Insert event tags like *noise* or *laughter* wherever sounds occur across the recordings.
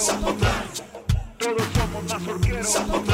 Todos somos. Todos somos.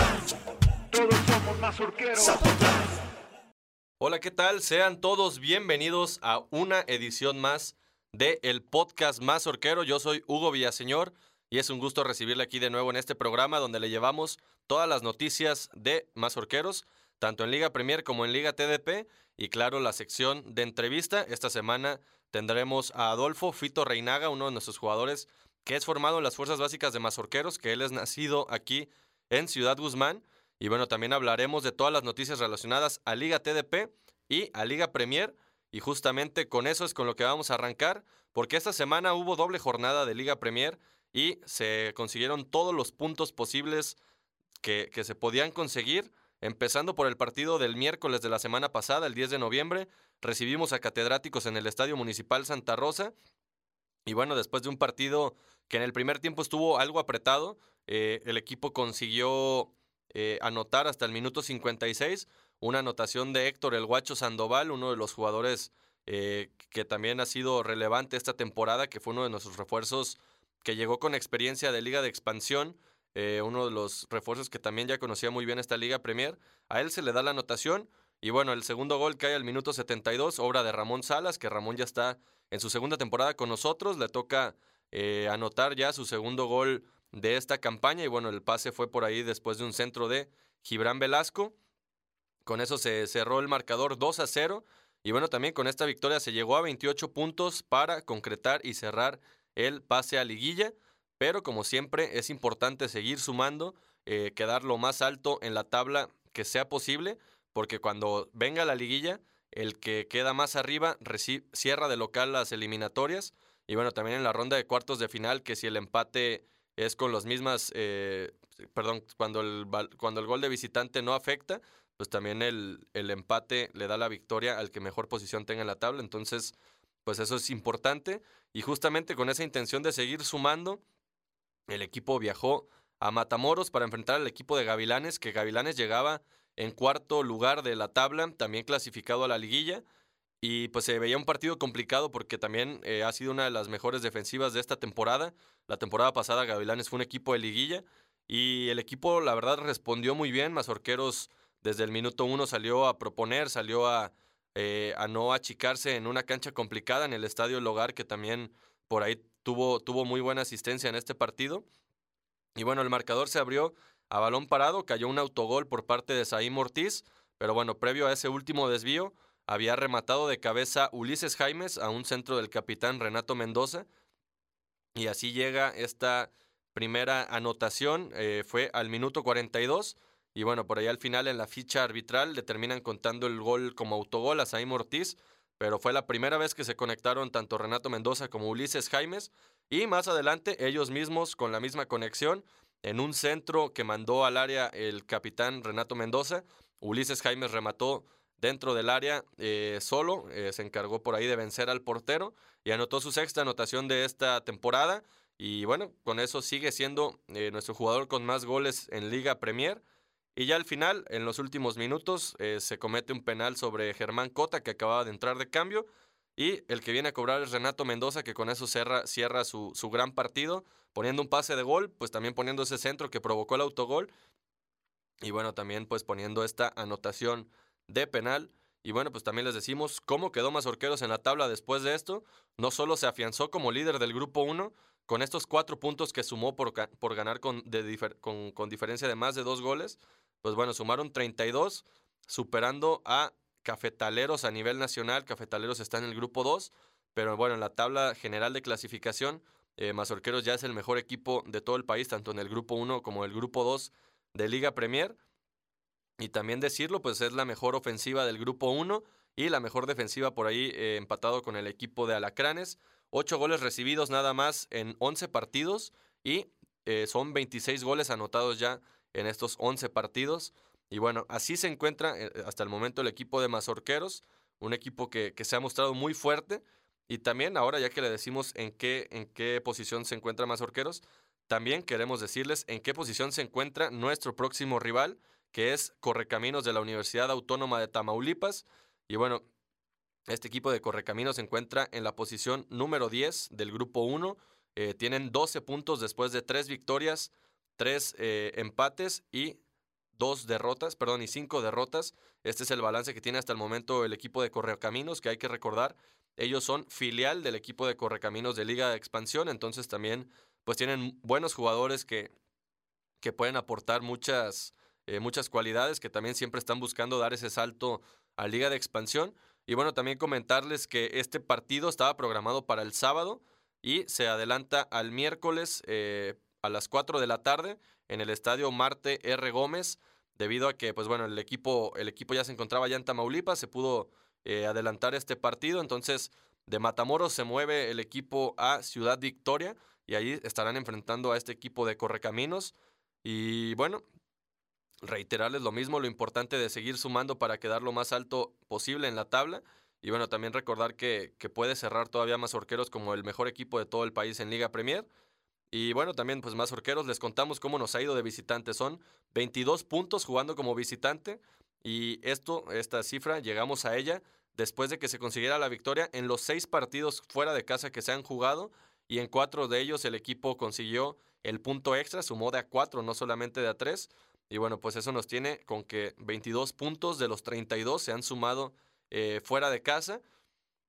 Hola, ¿qué tal? Sean todos bienvenidos a una edición más de el podcast Mazorquero. Yo soy Hugo Villaseñor y es un gusto recibirle aquí de nuevo en este programa donde le llevamos todas las noticias de Mazorqueros, tanto en Liga Premier como en Liga TDP y claro, la sección de entrevista. Esta semana tendremos a Adolfo Fito Reinaga, uno de nuestros jugadores que es formado en las Fuerzas Básicas de Mazorqueros, que él es nacido aquí en Ciudad Guzmán. Y bueno, también hablaremos de todas las noticias relacionadas a Liga TDP y a Liga Premier. Y justamente con eso es con lo que vamos a arrancar, porque esta semana hubo doble jornada de Liga Premier y se consiguieron todos los puntos posibles que, que se podían conseguir. Empezando por el partido del miércoles de la semana pasada, el 10 de noviembre, recibimos a catedráticos en el Estadio Municipal Santa Rosa. Y bueno, después de un partido que en el primer tiempo estuvo algo apretado, eh, el equipo consiguió eh, anotar hasta el minuto 56 una anotación de Héctor El Guacho Sandoval, uno de los jugadores eh, que también ha sido relevante esta temporada, que fue uno de nuestros refuerzos que llegó con experiencia de liga de expansión, uno de los refuerzos que también ya conocía muy bien esta liga Premier. A él se le da la anotación y bueno, el segundo gol cae al minuto 72, obra de Ramón Salas, que Ramón ya está en su segunda temporada con nosotros, le toca eh, anotar ya su segundo gol de esta campaña y bueno, el pase fue por ahí después de un centro de Gibran Velasco. Con eso se cerró el marcador 2 a 0 y bueno, también con esta victoria se llegó a 28 puntos para concretar y cerrar el pase a liguilla, pero como siempre es importante seguir sumando, eh, quedar lo más alto en la tabla que sea posible, porque cuando venga la liguilla, el que queda más arriba cierra de local las eliminatorias. Y bueno, también en la ronda de cuartos de final, que si el empate es con los mismas, eh, perdón, cuando el, cuando el gol de visitante no afecta, pues también el, el empate le da la victoria al que mejor posición tenga en la tabla. Entonces, pues eso es importante. Y justamente con esa intención de seguir sumando, el equipo viajó a Matamoros para enfrentar al equipo de Gavilanes, que Gavilanes llegaba en cuarto lugar de la tabla, también clasificado a la liguilla. Y pues se veía un partido complicado porque también eh, ha sido una de las mejores defensivas de esta temporada. La temporada pasada Gavilanes fue un equipo de liguilla y el equipo la verdad respondió muy bien. Mazorqueros desde el minuto uno salió a proponer, salió a, eh, a no achicarse en una cancha complicada en el Estadio El Hogar que también por ahí tuvo, tuvo muy buena asistencia en este partido. Y bueno, el marcador se abrió a balón parado, cayó un autogol por parte de Saím Ortiz, pero bueno, previo a ese último desvío, había rematado de cabeza Ulises Jaimes a un centro del capitán Renato Mendoza. Y así llega esta primera anotación, eh, fue al minuto 42. Y bueno, por ahí al final en la ficha arbitral le terminan contando el gol como autogol a Saim Ortiz, pero fue la primera vez que se conectaron tanto Renato Mendoza como Ulises Jaimes. Y más adelante ellos mismos con la misma conexión en un centro que mandó al área el capitán Renato Mendoza. Ulises Jaimes remató dentro del área eh, solo, eh, se encargó por ahí de vencer al portero y anotó su sexta anotación de esta temporada. Y bueno, con eso sigue siendo eh, nuestro jugador con más goles en Liga Premier. Y ya al final, en los últimos minutos, se comete un penal sobre Germán Cota, que acababa de entrar de cambio. Y el que viene a cobrar es Renato Mendoza, que con eso cierra, cierra su, su gran partido, poniendo un pase de gol, pues también poniendo ese centro que provocó el autogol. Y bueno, también pues poniendo esta anotación de penal. Y bueno, pues también les decimos cómo quedó Mazorqueros en la tabla después de esto. No solo se afianzó como líder del grupo 1, con estos cuatro puntos que sumó por, por ganar con, con, con, diferencia de más de dos goles, pues bueno, sumaron 32, superando a Cafetaleros a nivel nacional. Cafetaleros está en el grupo 2, pero bueno, en la tabla general de clasificación, eh, Mazorqueros ya es el mejor equipo de todo el país, tanto en el grupo 1 como el grupo 2 de Liga Premier. Y también decirlo, pues es la mejor ofensiva del grupo 1 y la mejor defensiva por ahí eh, empatado con el equipo de Alacranes. Ocho goles recibidos nada más en 11 partidos y eh, son 26 goles anotados ya en estos 11 partidos. Y bueno, así se encuentra eh, hasta el momento el equipo de Mazorqueros, un equipo que, que, se ha mostrado muy fuerte. Y también ahora ya que le decimos en qué, en qué posición se encuentra Mazorqueros, también queremos decirles en qué posición se encuentra nuestro próximo rival, que es Correcaminos de la Universidad Autónoma de Tamaulipas. Y bueno, este equipo de Correcaminos se encuentra en la posición número 10 del grupo 1. eh, tienen 12 puntos después de tres victorias, tres eh, empates y dos derrotas, perdón, y cinco derrotas. Este es el balance que tiene hasta el momento el equipo de Correcaminos, que hay que recordar, ellos son filial del equipo de Correcaminos de Liga de Expansión, entonces también pues tienen buenos jugadores que, que pueden aportar muchas, eh, muchas cualidades, que también siempre están buscando dar ese salto a Liga de Expansión. Y bueno, también comentarles que este partido estaba programado para el sábado y se adelanta al miércoles eh, a las 4 de la tarde en el estadio Marte R. Gómez, debido a que, pues bueno, el equipo, el equipo ya se encontraba ya en Tamaulipas, se pudo eh, adelantar este partido, entonces de Matamoros se mueve el equipo a Ciudad Victoria y ahí estarán enfrentando a este equipo de Correcaminos. Y bueno, reiterarles lo mismo, lo importante de seguir sumando para quedar lo más alto posible en la tabla. Y bueno, también recordar que, que puede cerrar todavía más orqueros como el mejor equipo de todo el país en Liga Premier. Y bueno, también pues más orqueros, les contamos cómo nos ha ido de visitante. Son 22 puntos jugando como visitante y esto, esta cifra, llegamos a ella después de que se consiguiera la victoria en los seis partidos fuera de casa que se han jugado y en cuatro de ellos el equipo consiguió el punto extra, sumó de a cuatro, no solamente de a tres. Y bueno, pues eso nos tiene con que 22 puntos de los 32 se han sumado eh, fuera de casa.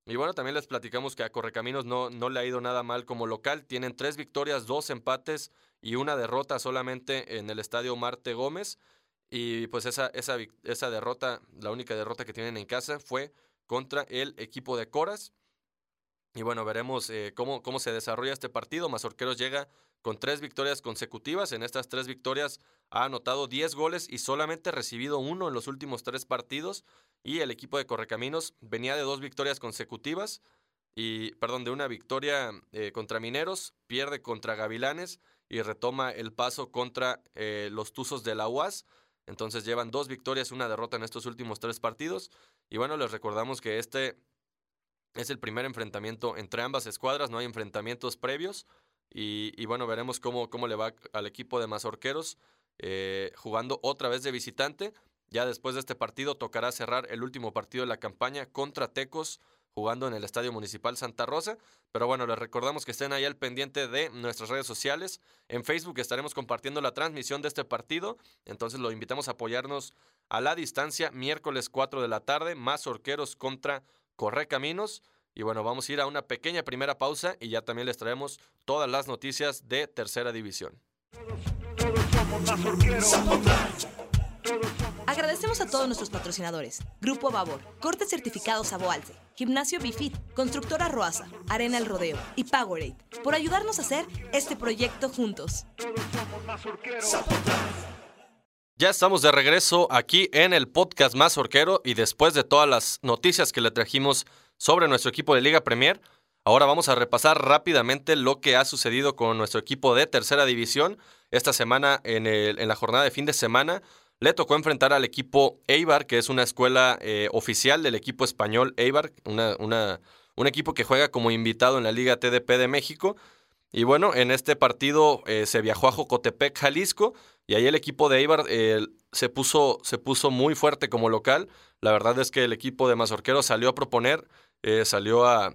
Y bueno, también les platicamos que a Correcaminos no, no le ha ido nada mal como local. Tienen tres victorias, dos empates y una derrota solamente en el estadio Marte Gómez. Y pues esa, esa, esa derrota, la única derrota que tienen en casa fue contra el equipo de Coras. Y bueno, veremos eh, cómo, cómo se desarrolla este partido. Mazorqueros llega con tres victorias consecutivas. En estas tres victorias ha anotado 10 goles y solamente recibido uno en los últimos tres partidos. Y el equipo de Correcaminos venía de dos victorias consecutivas. Y, perdón, de una victoria eh, contra Mineros, pierde contra Gavilanes y retoma el paso contra eh, los Tuzos de la UAS. Entonces llevan dos victorias, una derrota en estos últimos tres partidos. Y bueno, les recordamos que este es el primer enfrentamiento entre ambas escuadras, no hay enfrentamientos previos. Y, bueno, veremos cómo, cómo le va al equipo de Mazorqueros eh, jugando otra vez de visitante. Ya después de este partido tocará cerrar el último partido de la campaña contra Tecos jugando en el Estadio Municipal Santa Rosa. Pero bueno, les recordamos que estén ahí al pendiente de nuestras redes sociales. En Facebook estaremos compartiendo la transmisión de este partido. Entonces lo invitamos a apoyarnos a la distancia miércoles 4 de la tarde, más orqueros contra Correcaminos. Y bueno, vamos a ir a una pequeña primera pausa y ya también les traemos todas las noticias de Tercera División. Agradecemos a todos nuestros patrocinadores. Grupo Babor, Corte Certificado Saboalce, Gimnasio Bifit, Constructora Roasa, Arena El Rodeo y Powerade por ayudarnos a hacer este proyecto juntos. Ya estamos de regreso aquí en el podcast más orquero y después de todas las noticias que le trajimos sobre nuestro equipo de Liga Premier, ahora vamos a repasar rápidamente lo que ha sucedido con nuestro equipo de tercera división. Esta semana, en, en la jornada de fin de semana, le tocó enfrentar al equipo Eibar, que es una escuela eh, oficial del equipo español Eibar, una, una, un equipo que juega como invitado en la Liga TDP de México. Y bueno, en este partido eh, se viajó a Jocotepec, Jalisco, y ahí el equipo de Eibar eh, se, puso, se puso muy fuerte como local. La verdad es que el equipo de Mazorquero salió a proponer, eh, salió a,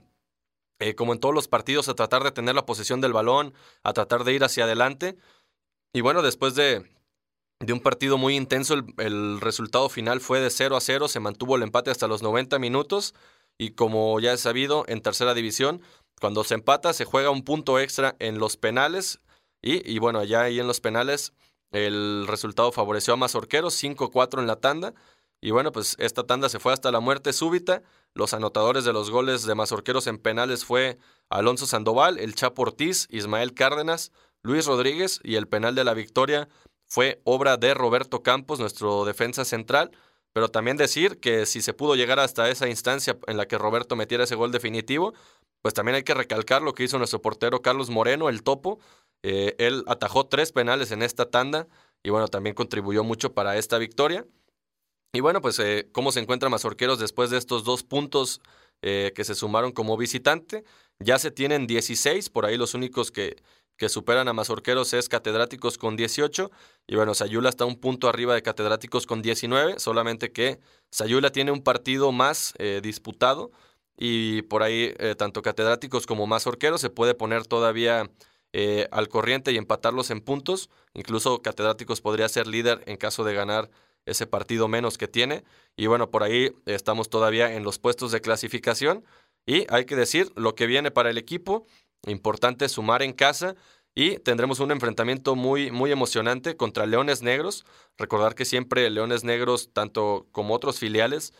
como en todos los partidos, a tratar de tener la posesión del balón, a tratar de ir hacia adelante. Y bueno, después de, de un partido muy intenso, el, el resultado final fue de 0 a 0, se mantuvo el empate hasta los 90 minutos. Y como ya es sabido, en tercera división cuando se empata, se juega un punto extra en los penales. Y, bueno, ya ahí en los penales, el resultado favoreció a Mazorqueros, 5-4 en la tanda. Y bueno, pues esta tanda se fue hasta la muerte súbita. Los anotadores de los goles de Mazorqueros en penales fue Alonso Sandoval, el Chapo Ortiz, Ismael Cárdenas, Luis Rodríguez y el penal de la victoria fue obra de Roberto Campos, nuestro defensa central. Pero también decir que si se pudo llegar hasta esa instancia en la que Roberto metiera ese gol definitivo, pues también hay que recalcar lo que hizo nuestro portero Carlos Moreno, el topo. Eh, él atajó tres penales en esta tanda y bueno, también contribuyó mucho para esta victoria. Y bueno, pues eh, cómo se encuentran Mazorqueros después de estos dos puntos eh, que se sumaron como visitante. Ya se tienen 16, por ahí los únicos que, que superan a Mazorqueros es Catedráticos con 18. Y bueno, Sayula está un punto arriba de Catedráticos con 19, solamente que Sayula tiene un partido más disputado y por ahí eh, tanto catedráticos como mazorqueros se puede poner todavía eh, al corriente y empatarlos en puntos. Incluso catedráticos podría ser líder en caso de ganar ese partido menos que tiene. Y bueno, por ahí estamos todavía en los puestos de clasificación. Y hay que decir lo que viene para el equipo. Importante sumar en casa y tendremos un enfrentamiento muy, muy emocionante contra Leones Negros. Recordar que siempre Leones Negros, tanto como otros filiales,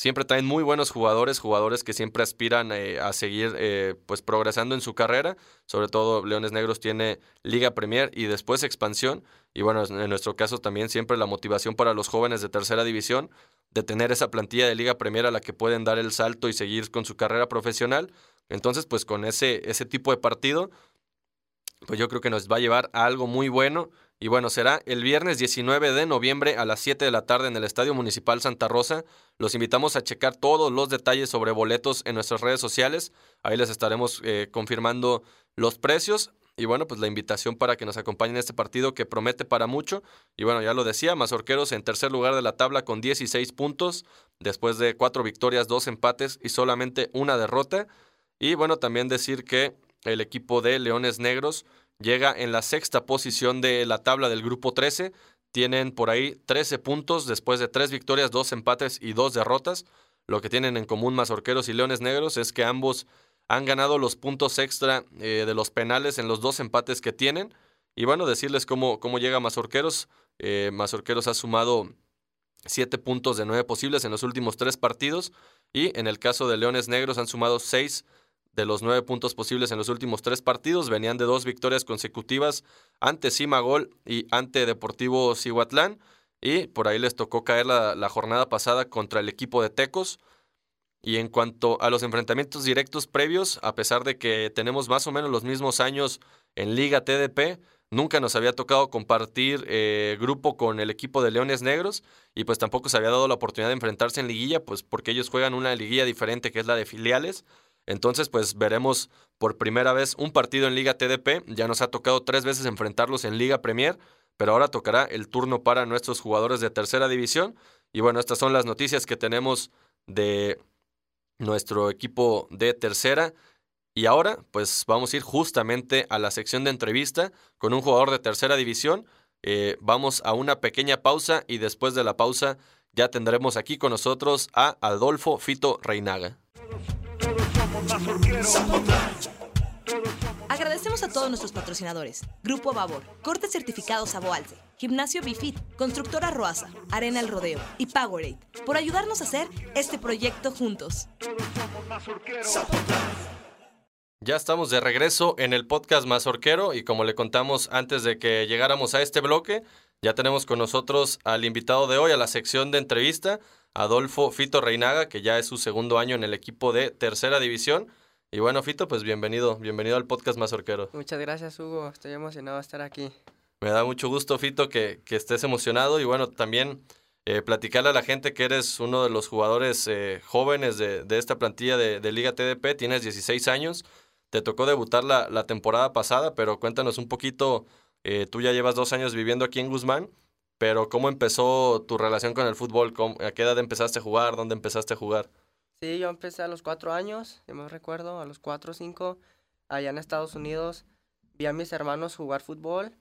siempre traen muy buenos jugadores, jugadores que siempre aspiran eh, a seguir eh, pues progresando en su carrera. Sobre todo Leones Negros tiene Liga Premier y después expansión. Y bueno, en nuestro caso también siempre la motivación para los jóvenes de tercera división de tener esa plantilla de Liga Premier a la que pueden dar el salto y seguir con su carrera profesional. Entonces, pues con ese, ese tipo de partido, pues yo creo que nos va a llevar a algo muy bueno. Y bueno, será el viernes 19 de noviembre a las 7 de la tarde en el Estadio Municipal Santa Rosa. Los invitamos a checar todos los detalles sobre boletos en nuestras redes sociales. Ahí les estaremos eh, confirmando los precios. Y bueno, pues la invitación para que nos acompañen en este partido que promete para mucho. Y bueno, ya lo decía, Mazorqueros en tercer lugar de la tabla con 16 puntos, después de cuatro victorias, dos empates y solamente una derrota. Y bueno, también decir que el equipo de Leones Negros llega en la sexta posición de la tabla del grupo 13. Tienen por ahí 13 puntos después de tres victorias, dos empates y dos derrotas. Lo que tienen en común Mazorqueros y Leones Negros es que ambos han ganado los puntos extra eh, de los penales en los dos empates que tienen. Y bueno, decirles cómo, cómo llega Mazorqueros. Eh, Mazorqueros ha sumado siete puntos de nueve posibles en los últimos tres partidos. Y en el caso de Leones Negros han sumado seis de los nueve puntos posibles en los últimos tres partidos. Venían de dos victorias consecutivas ante Simagol y ante Deportivo Cihuatlán. Y por ahí les tocó caer la, la jornada pasada contra el equipo de Tecos. Y en cuanto a los enfrentamientos directos previos, a pesar de que tenemos más o menos los mismos años en Liga TDP, nunca nos había tocado compartir eh, grupo con el equipo de Leones Negros y pues tampoco se había dado la oportunidad de enfrentarse en liguilla, pues porque ellos juegan una liguilla diferente que es la de filiales. Entonces, pues veremos por primera vez un partido en Liga TDP. Ya nos ha tocado tres veces enfrentarlos en Liga Premier, pero ahora tocará el turno para nuestros jugadores de tercera división. Y bueno, estas son las noticias que tenemos de nuestro equipo de tercera. Y ahora, pues vamos a ir justamente a la sección de entrevista con un jugador de tercera división. Eh, vamos a una pequeña pausa y después de la pausa ya tendremos aquí con nosotros a Adolfo Fito Reinaga. Agradecemos a todos nuestros patrocinadores: Grupo Babor, Cortes Certificados Aboalce, Gimnasio Bifit, Constructora Roasa, Arena El Rodeo y Powerade por ayudarnos a hacer este proyecto juntos. Ya estamos de regreso en el podcast Mazorquero y como le contamos antes de que llegáramos a este bloque, ya tenemos con nosotros al invitado de hoy a la sección de entrevista, Adolfo Fito Reinaga, que ya es su segundo año en el equipo de Tercera División. Y bueno, Fito, pues bienvenido, bienvenido al podcast Mazorquero. Muchas gracias, Hugo. Estoy emocionado de estar aquí. Me da mucho gusto, Fito, que, que estés emocionado y bueno, también eh, platicarle a la gente que eres uno de los jugadores eh, jóvenes de, de esta plantilla de, de Liga TDP, tienes 16 años, te tocó debutar la, la temporada pasada, pero cuéntanos un poquito, eh, tú ya llevas dos años viviendo aquí en Guzmán, pero ¿cómo empezó tu relación con el fútbol? ¿Cómo- ¿A qué edad empezaste a jugar? ¿Dónde empezaste a jugar? Sí, yo empecé a los cuatro años, yo me recuerdo, a los cuatro o cinco, allá en Estados Unidos. Vi a mis hermanos jugar fútbol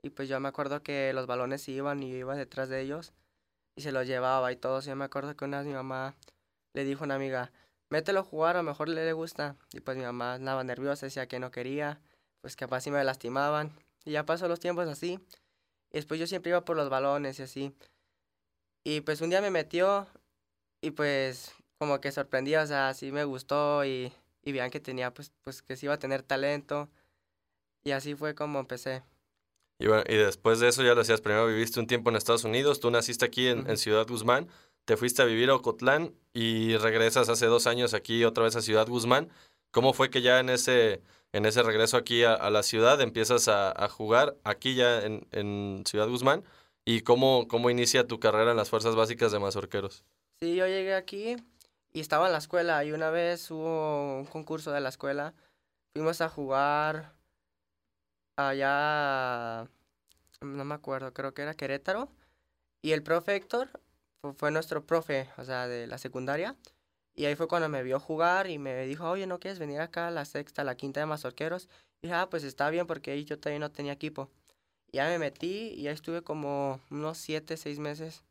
y pues yo me acuerdo que los balones iban y yo iba detrás de ellos y se los llevaba y todo. Yo me acuerdo que una vez mi mamá le dijo a una amiga, mételo a jugar, a lo mejor le, gusta. Y pues mi mamá andaba nerviosa, decía que no quería, pues capaz sí me lastimaban. Y ya pasó los tiempos así. Y después yo siempre iba por los balones y así. Y pues un día me metió y pues como que sorprendía, o sea, sí me gustó y, y vean que tenía, pues, pues que sí iba a tener talento. Y así fue como empecé. Y bueno, y después de eso ya lo decías, primero viviste un tiempo en Estados Unidos, tú naciste aquí en, en. Ciudad Guzmán, te fuiste a vivir a Ocotlán y regresas hace dos años aquí otra vez a Ciudad Guzmán. ¿Cómo fue que ya en ese, en ese regreso aquí a, la ciudad empiezas a, jugar aquí ya en, Ciudad Guzmán? ¿Y cómo, cómo inicia tu carrera en las fuerzas básicas de Mazorqueros? Sí, yo llegué aquí y estaba en la escuela y una vez hubo un concurso de la escuela. Fuimos a jugar allá, no me acuerdo, creo que era Querétaro. Y el profe Héctor fu- fue nuestro profe, o sea, de la secundaria. Y ahí fue cuando me vio jugar y me dijo, oye, ¿no quieres venir acá a la sexta, a la quinta de Mazorqueros? Y dije, ah, pues está bien porque ahí yo todavía no tenía equipo. Y ya me metí y ya estuve como unos siete, seis meses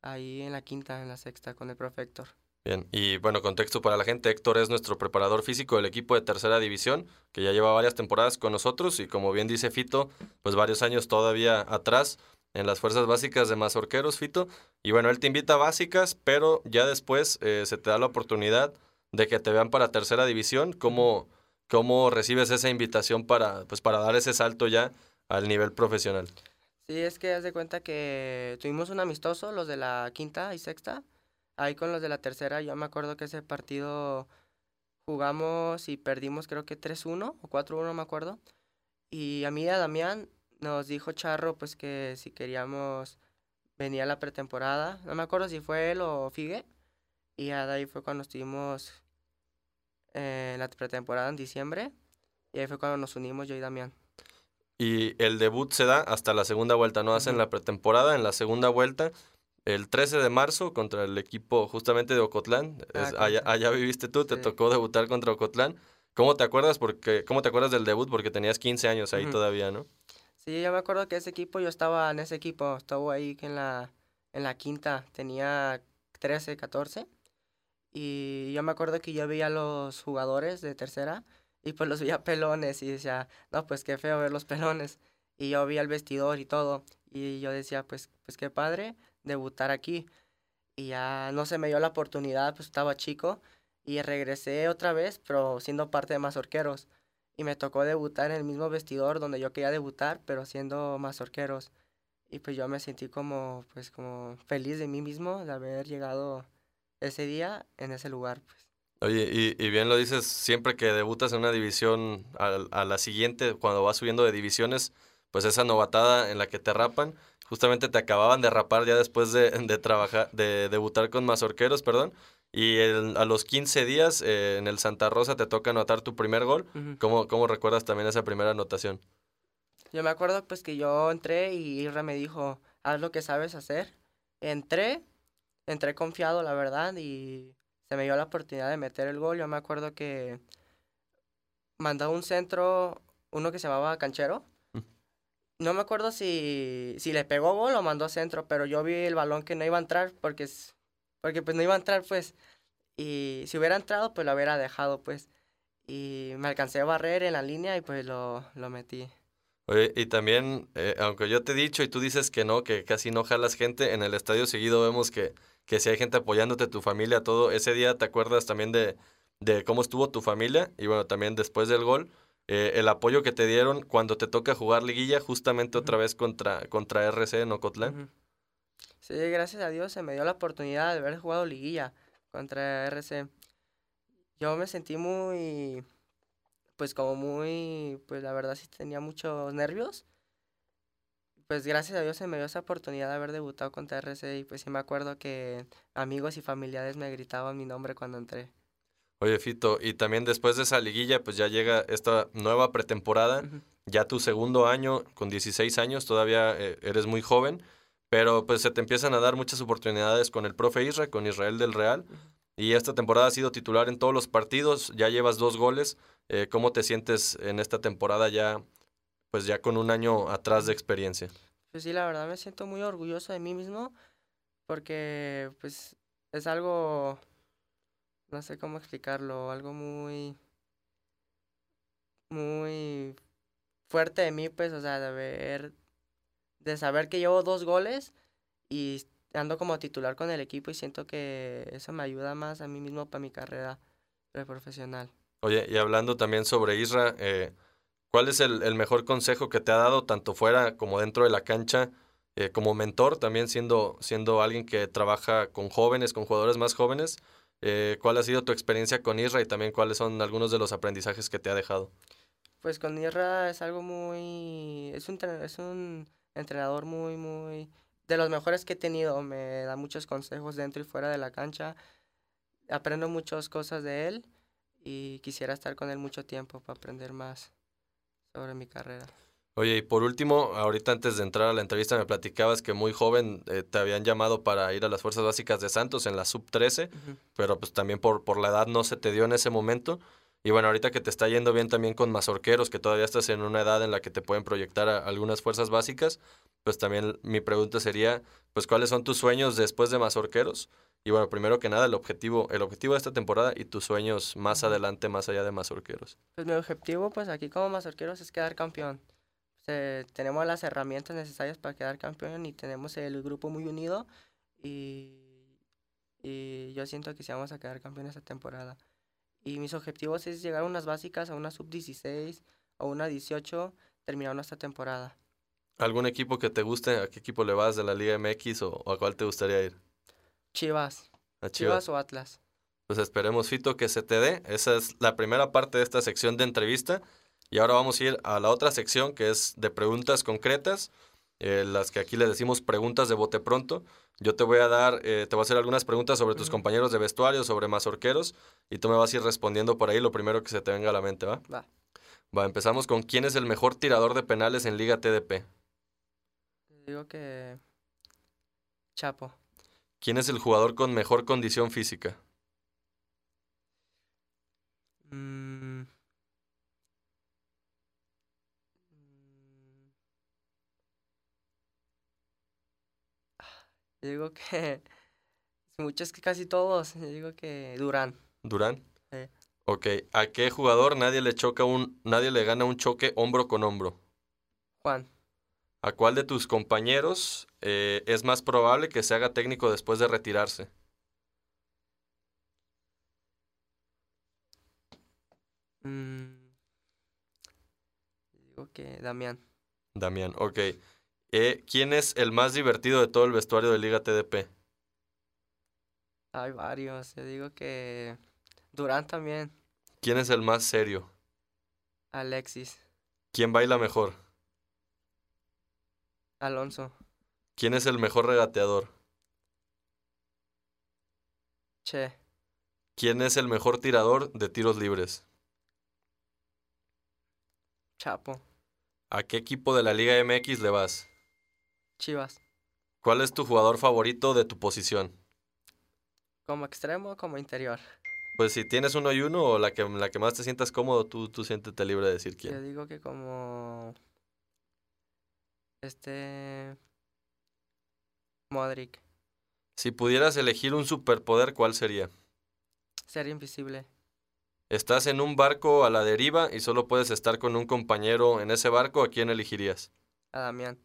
ahí en la quinta, en la sexta con el profe Héctor. Bien, y bueno, contexto para la gente, Héctor es nuestro preparador físico del equipo de tercera división, que ya lleva varias temporadas con nosotros y como bien dice Fito, pues varios años todavía atrás en las fuerzas básicas de Mazorqueros, Fito. Y bueno, él te invita a básicas, pero ya después eh, se te da la oportunidad de que te vean para tercera división. ¿Cómo, cómo recibes esa invitación para, pues, para dar ese salto ya al nivel profesional? Sí, es que haz de cuenta que tuvimos un amistoso, los de la quinta y sexta. Ahí con los de la tercera, yo me acuerdo que ese partido jugamos y perdimos creo que 3-1 o 4-1, no me acuerdo. Y a mí a Damián nos dijo Charro pues que si queríamos venir a la pretemporada. No me acuerdo si fue él o Figue. Y ahí fue cuando estuvimos en la pretemporada en diciembre. Y ahí fue cuando nos unimos yo y Damián. Y el debut se da hasta la segunda vuelta, ¿no? Hacen la pretemporada, en la segunda vuelta, el 13 de marzo contra el equipo justamente de Ocotlán. Ah, allá, contra- allá viviste tú, te sí. tocó debutar contra Ocotlán. ¿Cómo te acuerdas? Porque, ¿Cómo te acuerdas del debut? Porque tenías 15 años ahí Ujú. todavía, ¿no? Sí, yo me acuerdo que ese equipo, yo estaba en ese equipo, estaba ahí en la, en la quinta, tenía 13, 14. Y yo me acuerdo que yo veía a los jugadores de tercera y pues los *laughs* veía pelones y decía, no, pues qué feo ver los pelones. Y yo veía el vestidor y todo. Y yo decía, pues, pues qué padre debutar aquí. Y ya no se me dio la oportunidad, pues estaba chico. Y regresé otra vez, pero siendo parte de Mazorqueros y me tocó debutar en el mismo vestidor donde yo quería debutar, pero siendo mazorqueros. Y pues yo me sentí como, pues como feliz de mí mismo de haber llegado ese día en ese lugar, pues. Oye, y, y bien lo dices, siempre que debutas en una división a, a la siguiente, cuando vas subiendo de divisiones, pues esa novatada en la que te rapan, justamente te acababan de rapar ya después de, de trabajar, de debutar con Mazorqueros, perdón, y el- a los 15 días eh, en el Santa Rosa te toca anotar tu primer gol. ¿Cómo, cómo recuerdas también esa primera anotación? Yo me acuerdo pues que yo entré y Irra me dijo, haz lo que sabes hacer. Entré, entré confiado, la verdad, y se me dio la oportunidad de meter el gol. Yo me acuerdo que mandó un centro, uno que se llamaba Canchero. Mm. No me acuerdo si, si le pegó gol o mandó centro, pero yo vi el balón que no iba a entrar porque, porque pues no iba a entrar, pues. Y si hubiera entrado, pues lo hubiera dejado, pues. Y me alcancé a barrer en la línea y pues lo, lo metí. Oye, y también, eh, aunque yo te he dicho y tú dices que no, que casi no jalas gente, en el estadio seguido vemos que, que si hay gente apoyándote, tu familia, todo. Ese día te acuerdas también de, de cómo estuvo tu familia y bueno, también después del gol, eh, el apoyo que te dieron cuando te toca jugar liguilla, justamente otra vez contra, contra RC en Ocotlán. Sí, gracias a Dios se me dio la oportunidad de haber jugado liguilla contra RC. Yo me sentí muy, pues como muy, pues la verdad sí tenía muchos nervios. Pues gracias a Dios se me dio esa oportunidad de haber debutado contra RC y pues sí me acuerdo que amigos y familiares me gritaban mi nombre cuando entré. Oye, Fito, y también después de esa liguilla, pues ya llega esta nueva pretemporada. Ya tu segundo año, con 16 años, todavía eh, eres muy joven, pero pues se te empiezan a dar muchas oportunidades con el profe Isra, con Israel del Real, y esta temporada has sido titular en todos los partidos, ya llevas dos goles, eh, ¿cómo te sientes en esta temporada ya, pues ya con un año atrás de experiencia? Pues sí, la verdad me siento muy orgulloso de mí mismo porque pues es algo, no sé cómo explicarlo, algo muy, muy fuerte de mí, pues, o sea, de ver, de saber que llevo dos goles y ando como titular con el equipo y siento que eso me ayuda más a mí mismo para mi carrera profesional. Oye, y hablando también sobre Isra, eh, ¿cuál es el, el mejor consejo que te ha dado, tanto fuera como dentro de la cancha, eh, como mentor, también siendo, siendo alguien que trabaja con jóvenes, con jugadores más jóvenes? Eh, ¿Cuál ha sido tu experiencia con Isra y también cuáles son algunos de los aprendizajes que te ha dejado? Pues con Irra es algo muy... Es un, es un entrenador muy, muy... De los mejores que he tenido. Me da muchos consejos dentro y fuera de la cancha. Aprendo muchas cosas de él y quisiera estar con él mucho tiempo para aprender más sobre mi carrera. Oye, y por último, ahorita antes de entrar a la entrevista me platicabas que muy joven eh, te habían llamado para ir a las Fuerzas Básicas de Santos en la sub-13, Ujú. pero pues también por, por la edad no se te dio en ese momento. Y bueno, ahorita que te está yendo bien también con mazorqueros, que todavía estás en una edad en la que te pueden proyectar a algunas fuerzas básicas, pues también mi pregunta sería, pues ¿cuáles son tus sueños después de mazorqueros? Y bueno, primero que nada, el objetivo, el objetivo de esta temporada y tus sueños más adelante, más allá de mazorqueros. Pues mi objetivo, pues aquí como mazorqueros es quedar campeón. Tenemos las herramientas necesarias para quedar campeón y tenemos el grupo muy unido y, y yo siento que sí vamos a quedar campeón esta temporada. Y mis objetivos es llegar a unas básicas, a una sub-16 o una 18, terminando esta temporada. ¿Algún equipo que te guste? ¿A qué equipo le vas de la Liga MX o, o a cuál te gustaría ir? Chivas, A Chivas o Atlas. Pues esperemos, Fito, que se te dé. Esa es la primera parte de esta sección de entrevista. Y ahora vamos a ir a la otra sección que es de preguntas concretas, eh, las que aquí le decimos preguntas de bote pronto. Yo te voy a dar, eh, te voy a hacer algunas preguntas sobre tus compañeros de vestuario, sobre mazorqueros, y tú me vas a ir respondiendo por ahí lo primero que se te venga a la mente, ¿va? Va. Va, empezamos con quién es el mejor tirador de penales en Liga TDP. Digo que Chapo. ¿Quién es el jugador con mejor condición física? Mm. Yo digo que *laughs* muchos que casi todos. Yo digo que Durán. ¿Durán? Sí. Ok, ¿a qué jugador nadie le choca un, nadie le gana un choque hombro con hombro? Juan. ¿A cuál de tus compañeros eh, es más probable que se haga técnico después de retirarse? Mm. Digo que Damián. Damián, ok. Eh, ¿Quién es el más divertido de todo el vestuario de Liga TDP? Hay varios. Yo digo que Durán también. ¿Quién es el más serio? Alexis. ¿Quién baila mejor? Alonso. ¿Quién es el mejor regateador? Che. ¿Quién es el mejor tirador de tiros libres? Chapo. ¿A qué equipo de la Liga MX le vas? Chivas. ¿Cuál es tu jugador favorito de tu posición? Como extremo o como interior. Pues si tienes uno y uno o la que, la que más te sientas cómodo, tú, tú siéntete libre de decir Yo quién. digo que como este Modric, Si pudieras elegir un superpoder, ¿cuál sería? ser invisible. Estás en un barco a la deriva y solo puedes estar con un compañero en ese barco, ¿a quién elegirías? A Damián.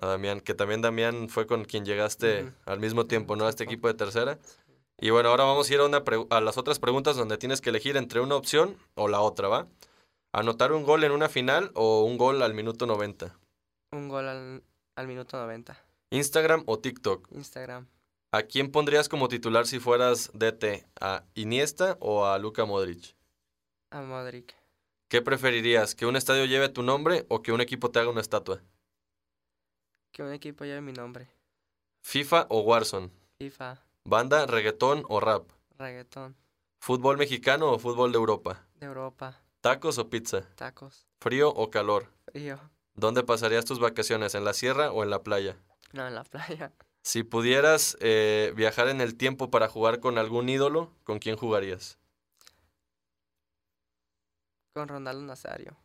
A Damián, que también Damián fue con quien llegaste al mismo tiempo, ¿no? A este equipo de tercera. Y bueno, ahora vamos a ir a, una pregu- a las otras preguntas donde tienes que elegir entre una opción o la otra, ¿va? Anotar un gol en una final o un gol al minuto 90. Un gol al, al minuto 90. Instagram o TikTok. Instagram. ¿A quién pondrías como titular si fueras DT? ¿A Iniesta o a Luka Modric? A Modric. ¿Qué preferirías? ¿Que un estadio lleve tu nombre o que un equipo te haga una estatua? Que un equipo lleve mi nombre. ¿FIFA o Warzone? FIFA. ¿Banda, reggaetón o rap? Reggaetón. ¿Fútbol mexicano o fútbol de Europa? De Europa. ¿Tacos o pizza? Tacos. ¿Frío o calor? Frío. ¿Dónde pasarías tus vacaciones? ¿En la sierra o en la playa? No, en la playa. Si pudieras eh, viajar en el tiempo para jugar con algún ídolo, ¿con quién jugarías? Con Ronaldo Nazario.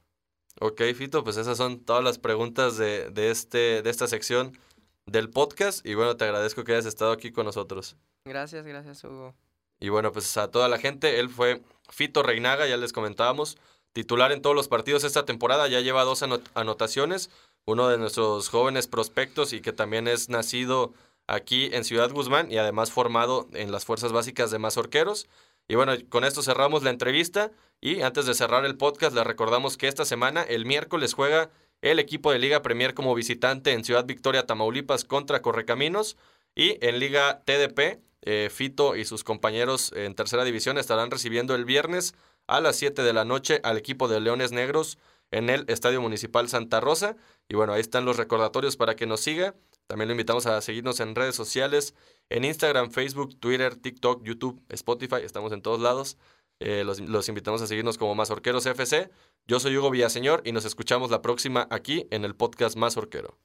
Ok, Fito, pues esas son todas las preguntas de, de, este, de esta sección del podcast. Y bueno, te agradezco que hayas estado aquí con nosotros. Gracias, gracias, Hugo. Y bueno, pues a toda la gente, él fue Fito Reinaga, ya les comentábamos, titular en todos los partidos esta temporada, ya lleva dos anot- anotaciones, uno de nuestros jóvenes prospectos y que también es nacido aquí en Ciudad Guzmán y además formado en las fuerzas básicas de Mazorqueros. Y bueno, con esto cerramos la entrevista y antes de cerrar el podcast les recordamos que esta semana, el miércoles, juega el equipo de Liga Premier como visitante en Ciudad Victoria, Tamaulipas contra Correcaminos y en Liga TDP. eh, Fito y sus compañeros en tercera división estarán recibiendo el viernes a las 7 de la noche al equipo de Leones Negros en el Estadio Municipal Santa Rosa. Y bueno, ahí están los recordatorios para que nos siga. También lo invitamos a seguirnos en redes sociales, en Instagram, Facebook, Twitter, TikTok, YouTube, Spotify, estamos en todos lados. Eh, los, los invitamos a seguirnos como Mazorqueros FC. Yo soy Hugo Villaseñor y nos escuchamos la próxima aquí en el podcast Más Orquero.